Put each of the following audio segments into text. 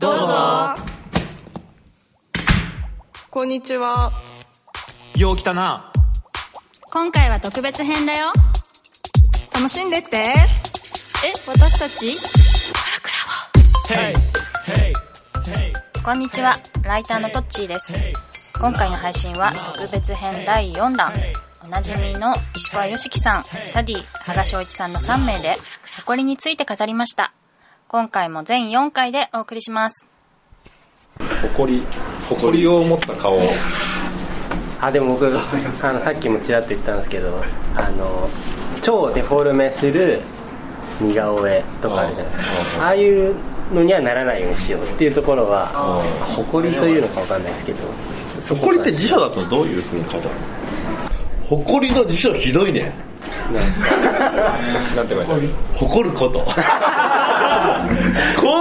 どうぞ。こんにちは。よう来たな。今回は特別編だよ。楽しんでって。え私たち？こんにちは。ライターのトッチーです。今回の配信は特別編第4弾。おなじみの石川良樹さんサディ羽賀翔一さんの3名で誇りについて語りました今回も全4回でお送りします。誇り誇りを持った顔。あでも僕あのさっきもちらっと言ったんですけどあの超デフォルメする似顔絵とかあるじゃないですか。ああいうのにはならないようにしようっていうところは誇りというのか分かんないですけど。誇りって辞書だとどういうふうに書いてあるの？誇りの辞書ひどいね。なんて書いてある？誇ること。こ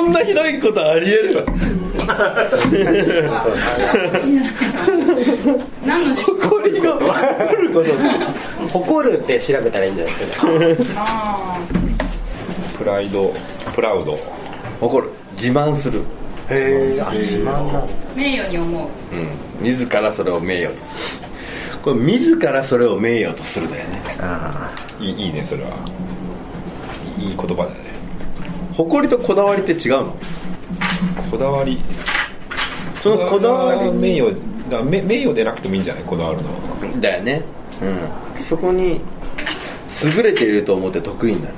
んなひどいことありえる？誇りが誇ること誇るって調べたらいいんじゃないですかねプライドプラウド。誇る。自慢する、へえあ自慢な名誉に思う。うん、自らそれを名誉とする。これ自らそれを名誉とするだよね。あいいいいねそれは。いい言葉だね誇りとこだわりって違うの？こだわり。そのこだわり。名誉だ名名誉でなくてもいいんじゃない？こだわるのは。だよね。うん。そこに優れていると思って得意になる。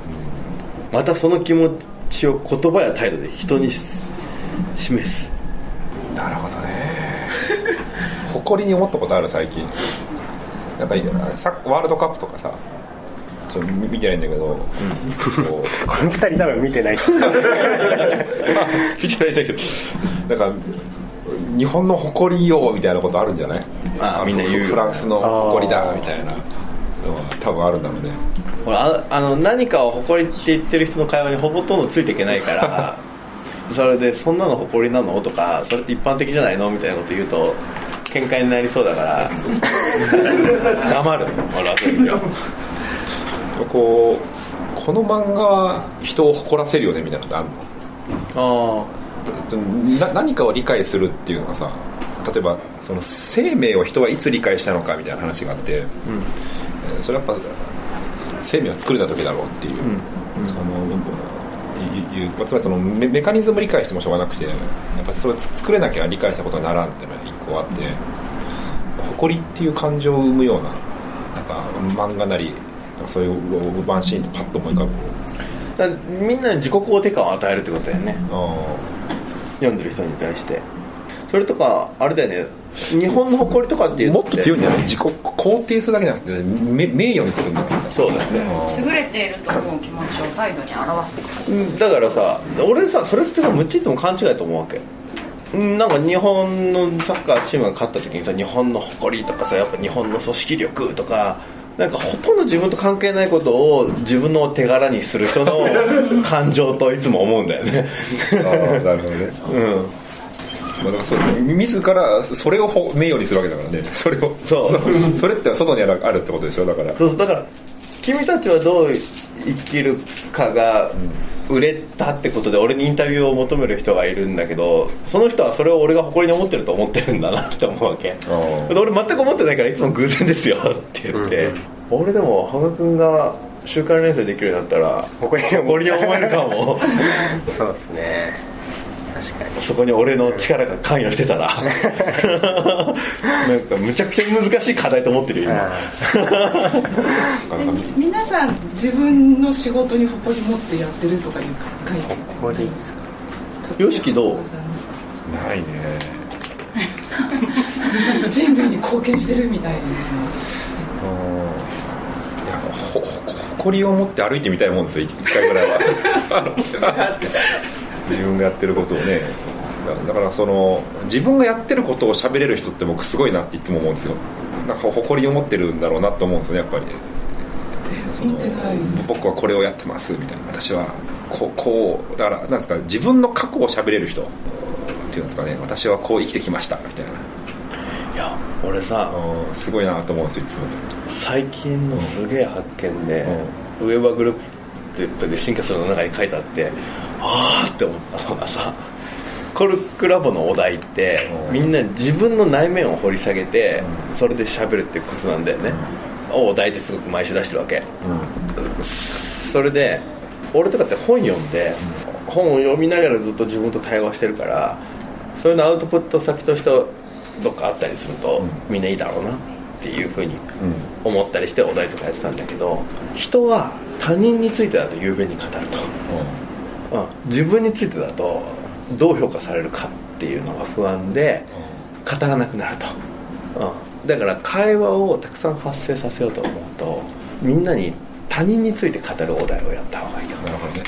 またその気持ちを言葉や態度で人に示す。なるほどね。誇りに思ったことある最近。やっぱりワールドカップとかさちょっと見見てないんだけど、こう。あこの二人多分見てない。見てないんだけど。なんか日本の誇りよみたいなことあるんじゃない？あみんな言うフランスの誇りだみたいなのは。多分あるんだろうね。ほらああの何かを誇りって言ってる人の会話にほぼとんどついていけないから それで「そんなの誇りなの?」とか「それって一般的じゃないの?」みたいなこと言うと 喧嘩になりそうだから黙る。俺はこうこの漫画は人を誇らせるよねみたいなことあるの？あな何かを理解するっていうのがさ例えばその生命を人はいつ理解したのかみたいな話があって、えーそれはやっぱ生命を作れた時だろうっていう、そのいういうまあつまりそのメメカニズム理解してもしょうがなくてやっぱそれ作れなきゃ理解したことにならんっていうのが一個あって誇りっていう感情を生むようななんか漫画なりそういうワンシーンってパッと思い浮かぶ。みんなに自己肯定感を与えるってことだよね。あ読んでる人に対して。それとかあれだよね。日本の誇りとかっていうーもっと強いんじゃない自己肯定するだけじゃなくてめ名誉にするんだからさそうだよね。優れていると思う気持ちを態度に表すってこと。だからさ俺さそれってさむっちゃいつも勘違いだと思うわけ。うんなんか日本のサッカーチームが勝った時にさ日本の誇りとかさやっぱ日本の組織力とかなんかほとんど自分と関係ないことを自分の手柄にする人の感情といつも思うんだよね。ああなるほどね。うん。まあ、だからそうですね。自らそれをほ名誉にするわけだからね。それをそう。それって外にあるってことでしょ？だから。そうだから君たちはどう生きるかが売れたってことで俺にインタビューを求める人がいるんだけどその人はそれを俺が誇りに思ってると思ってるんだなって思うわけ。俺全く思ってないからいつも偶然ですよって言って、俺でも羽賀君が週刊連載できるようになったら誇りに思えるかも。そうですねそこに俺の力が関与してたら。なんかむちゃくちゃ難しい課題と思ってるよ 皆さん自分の仕事に誇り持ってやってるとかいう概念誇りですか？よしきどう？ないね。人類に貢献してるみたいなうんいやほほ誇りを持って歩いてみたいもんですよ一回ぐらいは自分がやってることをねだだからその自分がやってることを喋れる人って僕すごいなっていつも思うんですよ。なんか誇りを持ってるんだろうなと思うんですよねやっぱり。その僕はこれをやってますみたいな。私はこうこうだからなんですか自分の過去を喋れる人。っていうんですかね。私はこう生きてきましたみたいな。いや俺さうんすごいなと思うんですよいつも。最近のすげえ発見で、ウェーバーグループで進化するの中に書いてあってああって思ったのがさコルクラボのお題ってみんな自分の内面を掘り下げてそれで喋るってことなんだよね。お題ってすごく毎週出してるわけ。それで俺とかって本読んで本を読みながらずっと自分と対話してるからそういうのアウトプット先としてどっかあったりするとみん。ないいだろうなっていうふうに思ったりしてお題とかやってたんだけど人は他人についてだと雄弁に語ると、うん、自分についてだとどう評価されるかっていうのが不安で語らなくなると、うん、だから会話をたくさん発生させようと思うとみんなに他人について語るお題をやった方がいいとなるほどね。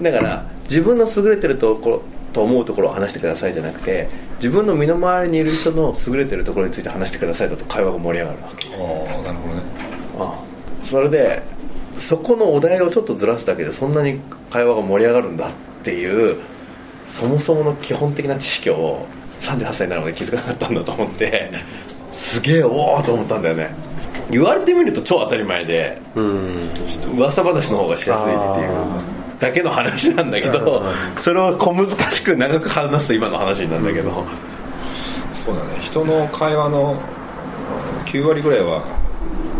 だから自分の優れてるところと思うところを話してくださいじゃなくて自分の身の回りにいる人の優れてるところについて話してくださいだと会話が盛り上がるわけ。ああなるほどね。ああそれでそこのお題をちょっとずらすだけでそんなに会話が盛り上がるんだっていうそもそもの基本的な知識を38歳になるまで気づかなかったんだと思ってすげえおおと思ったんだよね。言われてみると超当たり前でうん。噂話の方がしやすいっていうだけの話なんだけどそれを小難しく長く話すと今の話になるんだけど。そうだね。人の会話の9割ぐらいは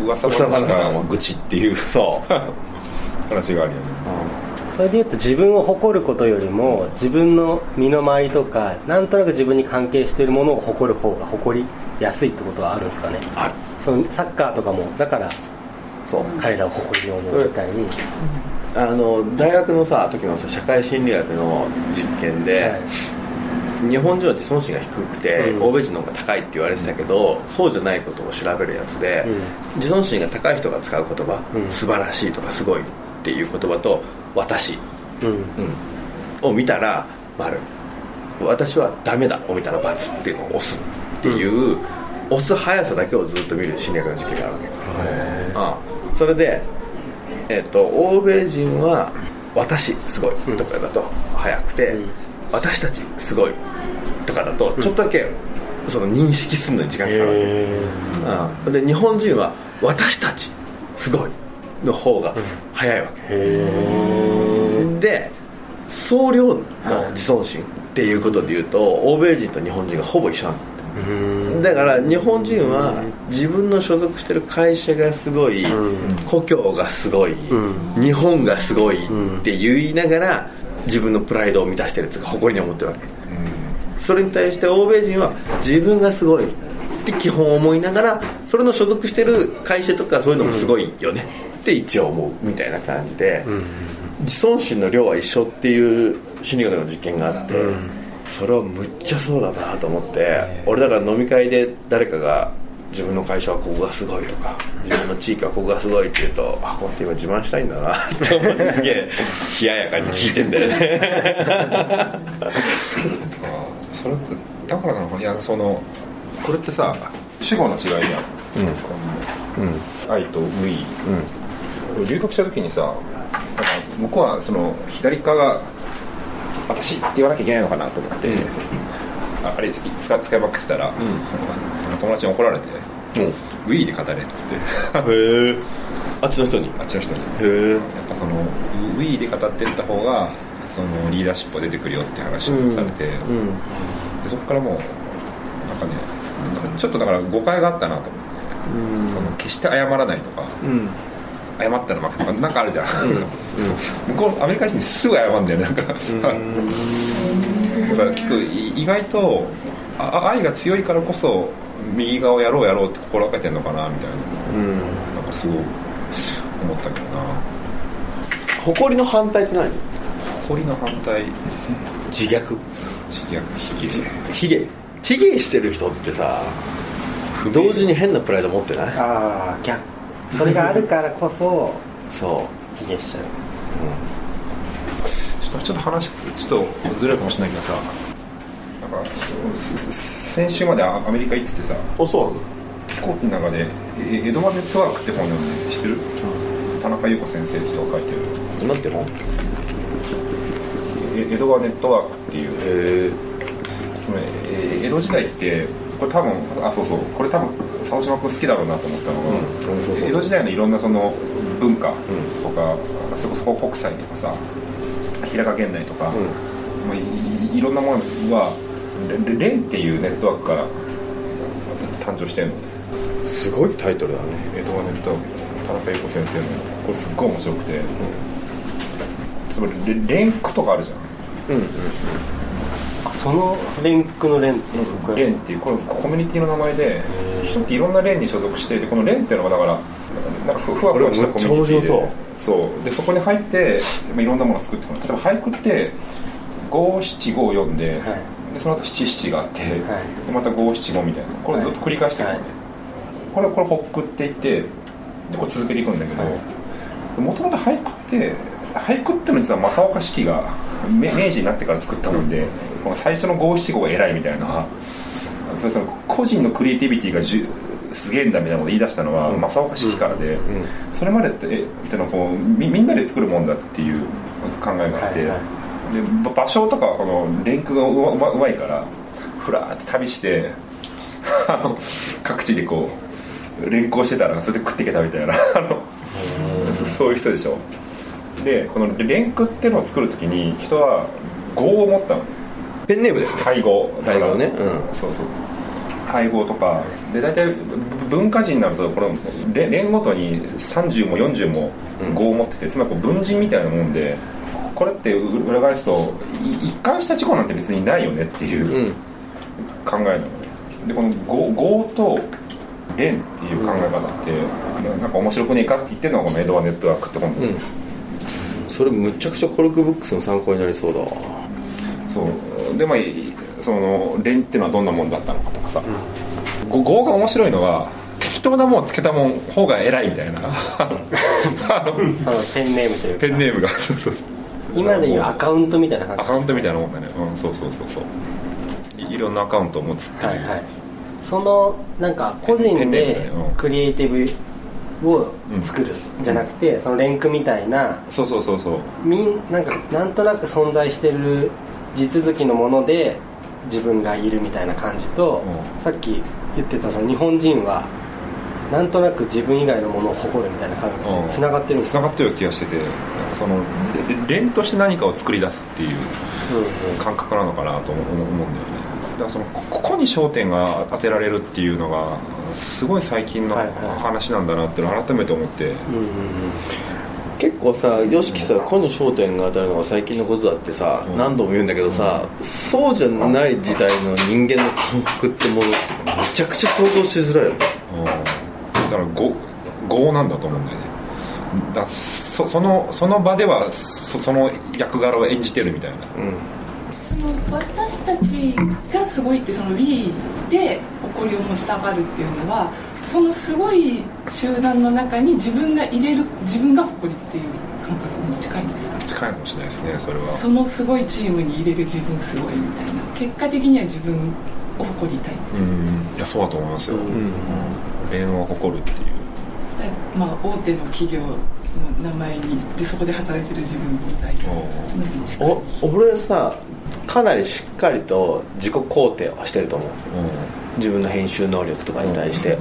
噂話か愚痴っていうそう。話があるよね。それでいうと自分を誇ることよりも自分の身の回りとかなんとなく自分に関係しているものを誇る方が誇りやすいってことはあるんですかね？ある。そのサッカーとかもだからそう。彼らを誇りに思うみたいにあの大学のさ時のさ社会心理学の実験で、はい日本人は自尊心が低くて、うん。欧米人の方が高いって言われてたけどそうじゃないことを調べるやつで、う自尊心が高い人が使う言葉、うん。素晴らしいとかすごいっていう言葉と私、を見たら丸。私はダメだを見たら×っていうのを押すっていう、押す速さだけをずっと見る心理学の実験があるわけ、うん、それで、えっと欧米人は「私すごい」とかだと速くて、うん私たちすごい」とかだとちょっとだけその認識するのに時間かかるわけ、へうん、で日本人は「私たちすごい」の方が速いわけ、えで総量の自尊心っていうことで言うと欧米人と日本人がほぼ一緒なんだ。から日本人は自分の所属してる会社がすごい、故郷がすごい、ん。日本がすごいって言いながら自分のプライドを満たしてるっていうか誇りに思ってるわけ、それに対して欧米人は自分がすごいって基本思いながらそれの所属してる会社とかそういうのもすごいよね。って一応思うみたいな感じで、自尊心の量は一緒っていう心理学の実験があって、それはむっちゃそうだなと思って俺だから飲み会で誰かが自分の会社はここがすごいとか自分の地域はここがすごいって言うとあこの人今自慢したいんだなって思ってすげえ冷ややかに聞いてんだよね。それだからなの？かないやそのこれってさ主語の違いやん、愛とウィー、留学した時にさなんか向こうはその左側が私って言わなきゃいけないのかなと思って、ああれ使使使いまくってたら、友達に怒られて、ウィーで語れっつって。へえあっちの人に？あっちの人に。へえやっぱそのウィーで語ってった方がそのリーダーシップが出てくるよって話をされて、でそこからもうなんかねちょっとだから誤解があったなと思って、その決して謝らないとか、うん。謝ったら負けとかなんかあるじゃん、向こうアメリカ人すぐ謝るんだよねなんか、だから結構意外とあ愛が強いからこそ右側をやろうやろうって心がけてんのかなみたいな。なんかすごい思ったけどな。誇りの反対って何？誇りの反対。自虐。自虐。卑下卑下。卑下してる人ってさ同時に変なプライド持ってない？ああ逆。それがあるからこそ そ卑下しちゃう。ちょっとちょっと話ちょっとずれるかもしれないけどさなんか先週までアアメリカ行っててさうあそう飛行機の中でえ「江戸川ネットワーク」って本読んで知ってる？田中優子先生人が書いてる。なんていうのえ江戸川ネットワークっていう。江戸時代ってこれ多分あそうそう。これ多分佐島君好きだろうなと思ったのが、うん江戸時代のいろんなその文化とか、それこそ北斎とかさ平賀源内とか、まあ、いいろんなものはレレンっていうネットワークから誕生してるの？すごいタイトルだね。江戸川ネットワーク田中英子先生の。これすっごい面白くて、例えばレレンクとかあるじゃん。うんうんあそのレンクのレン。ってレンっていうこれコミュニティの名前で人っていろんな連に所属していてこのレンっていうのがだからなんかふふわふわしたコミュニティでこれめっちゃ面そう。で。そこに入ってまあいろんなものを作ってくる例えば俳句って五七五読んで,、はいでその後七七があって、はい。でまた五七五みたいな。これずっと繰り返していくのね、これこれホックって言ってでこれ続けていくんだけどもともと俳句って俳句ってのは実は正岡子規が明明治になってから作ったもんでこの最初の五七五が偉いみたいな。それその個人のクリエイティビティがじゅすげえんだみたいなことを言い出したのは正岡子規からで、それまでってえってのはこうみみんなで作るもんだっていう考えがあって、はいはでば場所とかはこのレンクがうまうまいからふらーって旅して各地でこう連行してたらそれで食っていけたみたいなそういう人でしょ。でこのレンクっていうのを作るときに人は語を持ったの。ペンネームだよね。配合。配合ね。うん。そうそう。配合とか。で大体文化人になるとこの連連ごとに30も40も語を持ってて、つまりこう文人みたいなもんでこれって裏返すとい一貫した事故なんて別にないよねっていううん。考えなのね。でこの語語と連っていう考え方って、なんか面白くねえかって言ってるのがこの江戸川ネットワークって今度、うん。それむちゃくちゃコルクブックスの参考になりそうだわ。そう。でまあいその連っていうのはどんなもんだったのかとかさ、語語が面白いのは適当なもんつけたもん方が偉いみたいな。そのペンネームというか。ペンネームが。そうそう今でいうアカウントみたいな感アカウントみたいなもんだね。うんそうそうそうそう。いいろんなアカウントを持つっていう、じはいはい。そのなんか個人でクリエイティブを作るじゃなくてそのレンクみたいなそうそうそうそう。みんなんかなんとなく存在してる地続きのもので自分がいるみたいな感じと、うさっき言ってたその日本人はなんとなく自分以外のものを誇るみたいな感じうん。でつながってるんですよ、つながってる気がしててなんかそのれ連として何かを作り出すっていう感覚なのかなと思思うんだよね。だからそのこここに焦点が当てられるっていうのがすごい最近の話なんだなっていうのを改めて思って、うんうんうん。結構さ YOSHIKI さ個に焦点が当たるのが最近のことだってさ、何度も言うんだけどさ、そうじゃない時代の人間の感覚ってものってめちゃくちゃ想像しづらいよね。うんだから語語なんだと思うんだよね。だそそのその場ではそその役柄を演じてるみたいな。その私たちがすごいってその We で誇りを持ちたがるっていうのはそのすごい集団の中に自分が入れる自分が誇りっていう感覚に近いんですか？近いかもしれないですねそれは。そのすごいチームに入れる自分すごいみたいな。結果的には自分を誇りたい。うんいやそうだと思いますよ、恋を誇るっていうまあ大手の企業の名前にでそこで働いてる自分みたいなのに近いお俺さかなりしっかりと自己肯定はしてると思う自分の編集能力とかに対して、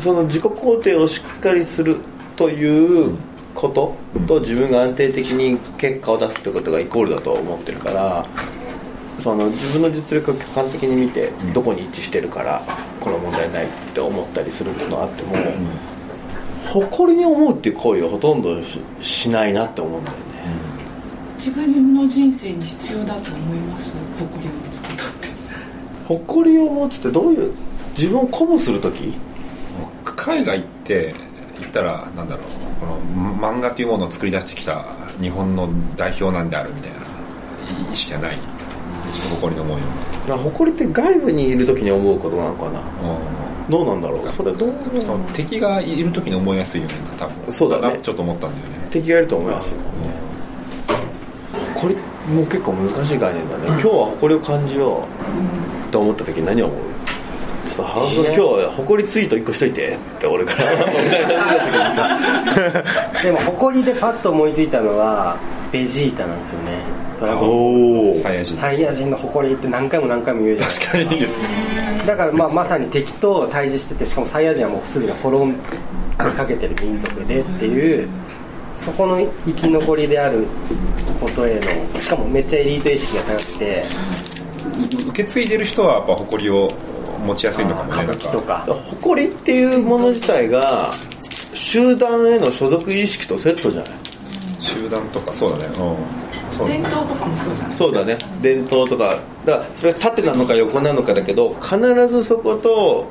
その自己肯定をしっかりするということと自分が安定的に結果を出すってことがイコールだと思ってるからその自分の実力を客観的に見てどこに一致してるからこの問題ないって思ったりするっていうのがあっても、誇りに思うっていう行為をほとんどししないなって思うんだよね、自分の人生に必要だと思います？誇りを持つことって。誇りを持つってどういう自分を鼓舞する時？海外行って行ったらなんだろう。この漫画というものを作り出してきた日本の代表なんであるみたいな意識はない？ちょっと誇りの思いをな誇りって外部にいる時に思うことなのかな。うどうなんだろう？それどうその敵がいる時に思いやすいよね多分。そうだね。なちょっと思ったんだよね。敵がいると思いますよ。誇りも結構難しい概念だね、今日は誇りを感じようと思った時に何を思う？ちょっと羽賀君、今日は誇りツイート1個しといてって俺から。でも誇りでパッと思いついたのはベジータなんですよね。ドラゴン。おおサイヤ人。サイヤ人の誇りって何回も何回も言うじゃないですか。確かに。だからまあまさに敵と対峙しててしかもサイヤ人はもうすぐに滅びかけてる民族でっていうそこの生き残りであることへのしかもめっちゃエリート意識が高くて。受け継いでる人はやっぱ誇りを持ちやすいのかもね歌舞伎とか。誇りっていうもの自体が集団への所属意識とセットじゃない？集団とかそうだね。うん。伝統とかもそうじゃない？そうだね。伝統とか。だからそれが縦なのか横なのかだけど必ずそこと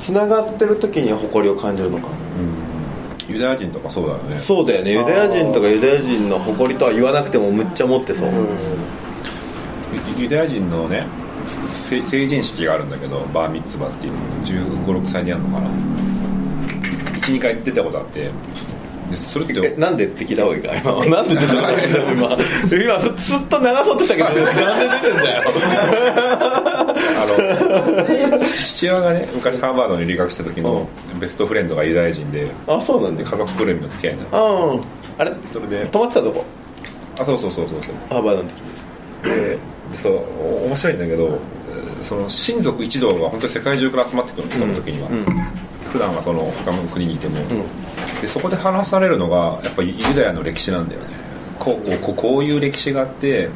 つながってる時に誇りを感じるのかユダヤ人とかそうだよね。そうだよね。ユダヤ人とかユダヤ人の誇りとは言わなくてもむっちゃ持ってそう、ユユダヤ人のねせ成人式があるんだけどバーミッツバっていう1 5 6歳にやるのかな。12回出たことあってでそれって。えなんでって聞いた方がいいか。今 なんで出てたの？今。今ずっと流そうとしたけどなんで出てんだよ。あの父親がね昔ハーバードに留学した時のベストフレンドがユダヤ人であそうなんだ。で家族ぐるみの付き合いになっうん。あれてそれで。泊まってたとこ？あそうそうそうそう。そう。ハーバードの時ででそうお面白いんだけどえーその親族一同が本当に世界中から集まってくるんですその時には、普段はその他の国にいても、でそこで話されるのがやっぱりユダヤの歴史なんだよね。こうこうこうこういう歴史があって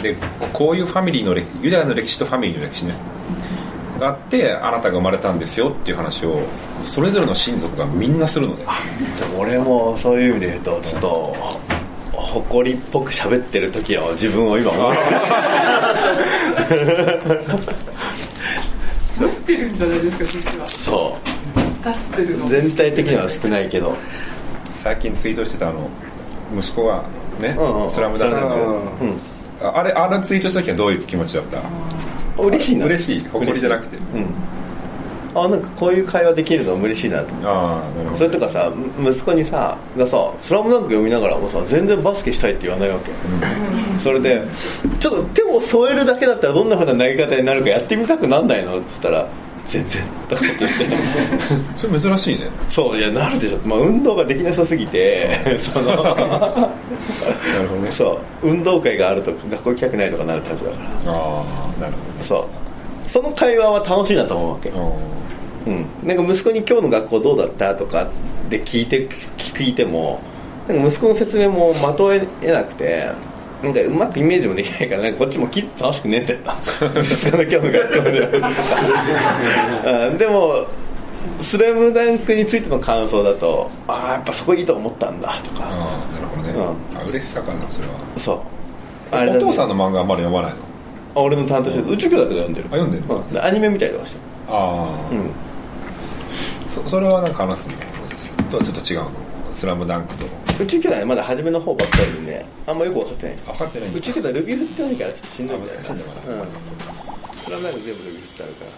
でこういうファミリーの歴ユダヤの歴史とファミリーの歴史ね。があってあなたが生まれたんですよっていう話をそれぞれの親族がみんなするのね。でも俺もそういう意味で言うとちょっと誇りっぽく喋ってる時は自分を今思って持ってるんじゃないですか実は。そ出してるの。う全体的には少ないけど。最近ツイートしてたあの息子がねうんうんスラムダンク。のうんああれあれツイートした時はどういう気持ちだった？嬉しいな。嬉しい？誇りじゃなくて。うん。あなんかこういう会話できるの嬉しいなと。ああなそれとかさ息子にさがさ「スラムダンク読みながらもさ全然バスケしたいって言わないわけ、それでちょっと手を添えるだけだったらどんなふうな投げ方になるかやってみたくなんないの？っつったら全然。とかって言ってそれ珍しいね。そういやなるでしょ、まあ、運動ができなさすぎて その。なるほどね。そう。運動会があると学校行きたくないとかなるタイプだから。ああなるそう。その会話は楽しいなと思うわけ。ほどうん、なんか息子に今日の学校どうだったとかで聞いて聞いてもなんか息子の説明もまとえなくてなんかうまくイメージもできないからこっちも聞いて楽しくねえんだよな。でも「スラムダンクについての感想だとああやっぱそこいいと思ったんだとか。ああなるほどね、あ嬉しさかなそれは。そう。おだね。父さんの漫画はまだ読まないの？あ俺の担当してる宇宙兄弟とか読んでる。あ読んでる？うん。でアニメ見たりとかしてああ、るうん。そそれはなんか話す？とはちょっと違うの「スラムダンクと宇宙兄弟はまだ初めの方ばっかりでねあんまよく分かってない。分かってない宇宙兄弟ルビー振ってないからちょっとしんどいんだよしいん。だからうん全部ルビー振ってあるから。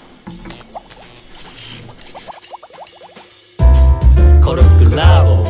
コルクラボ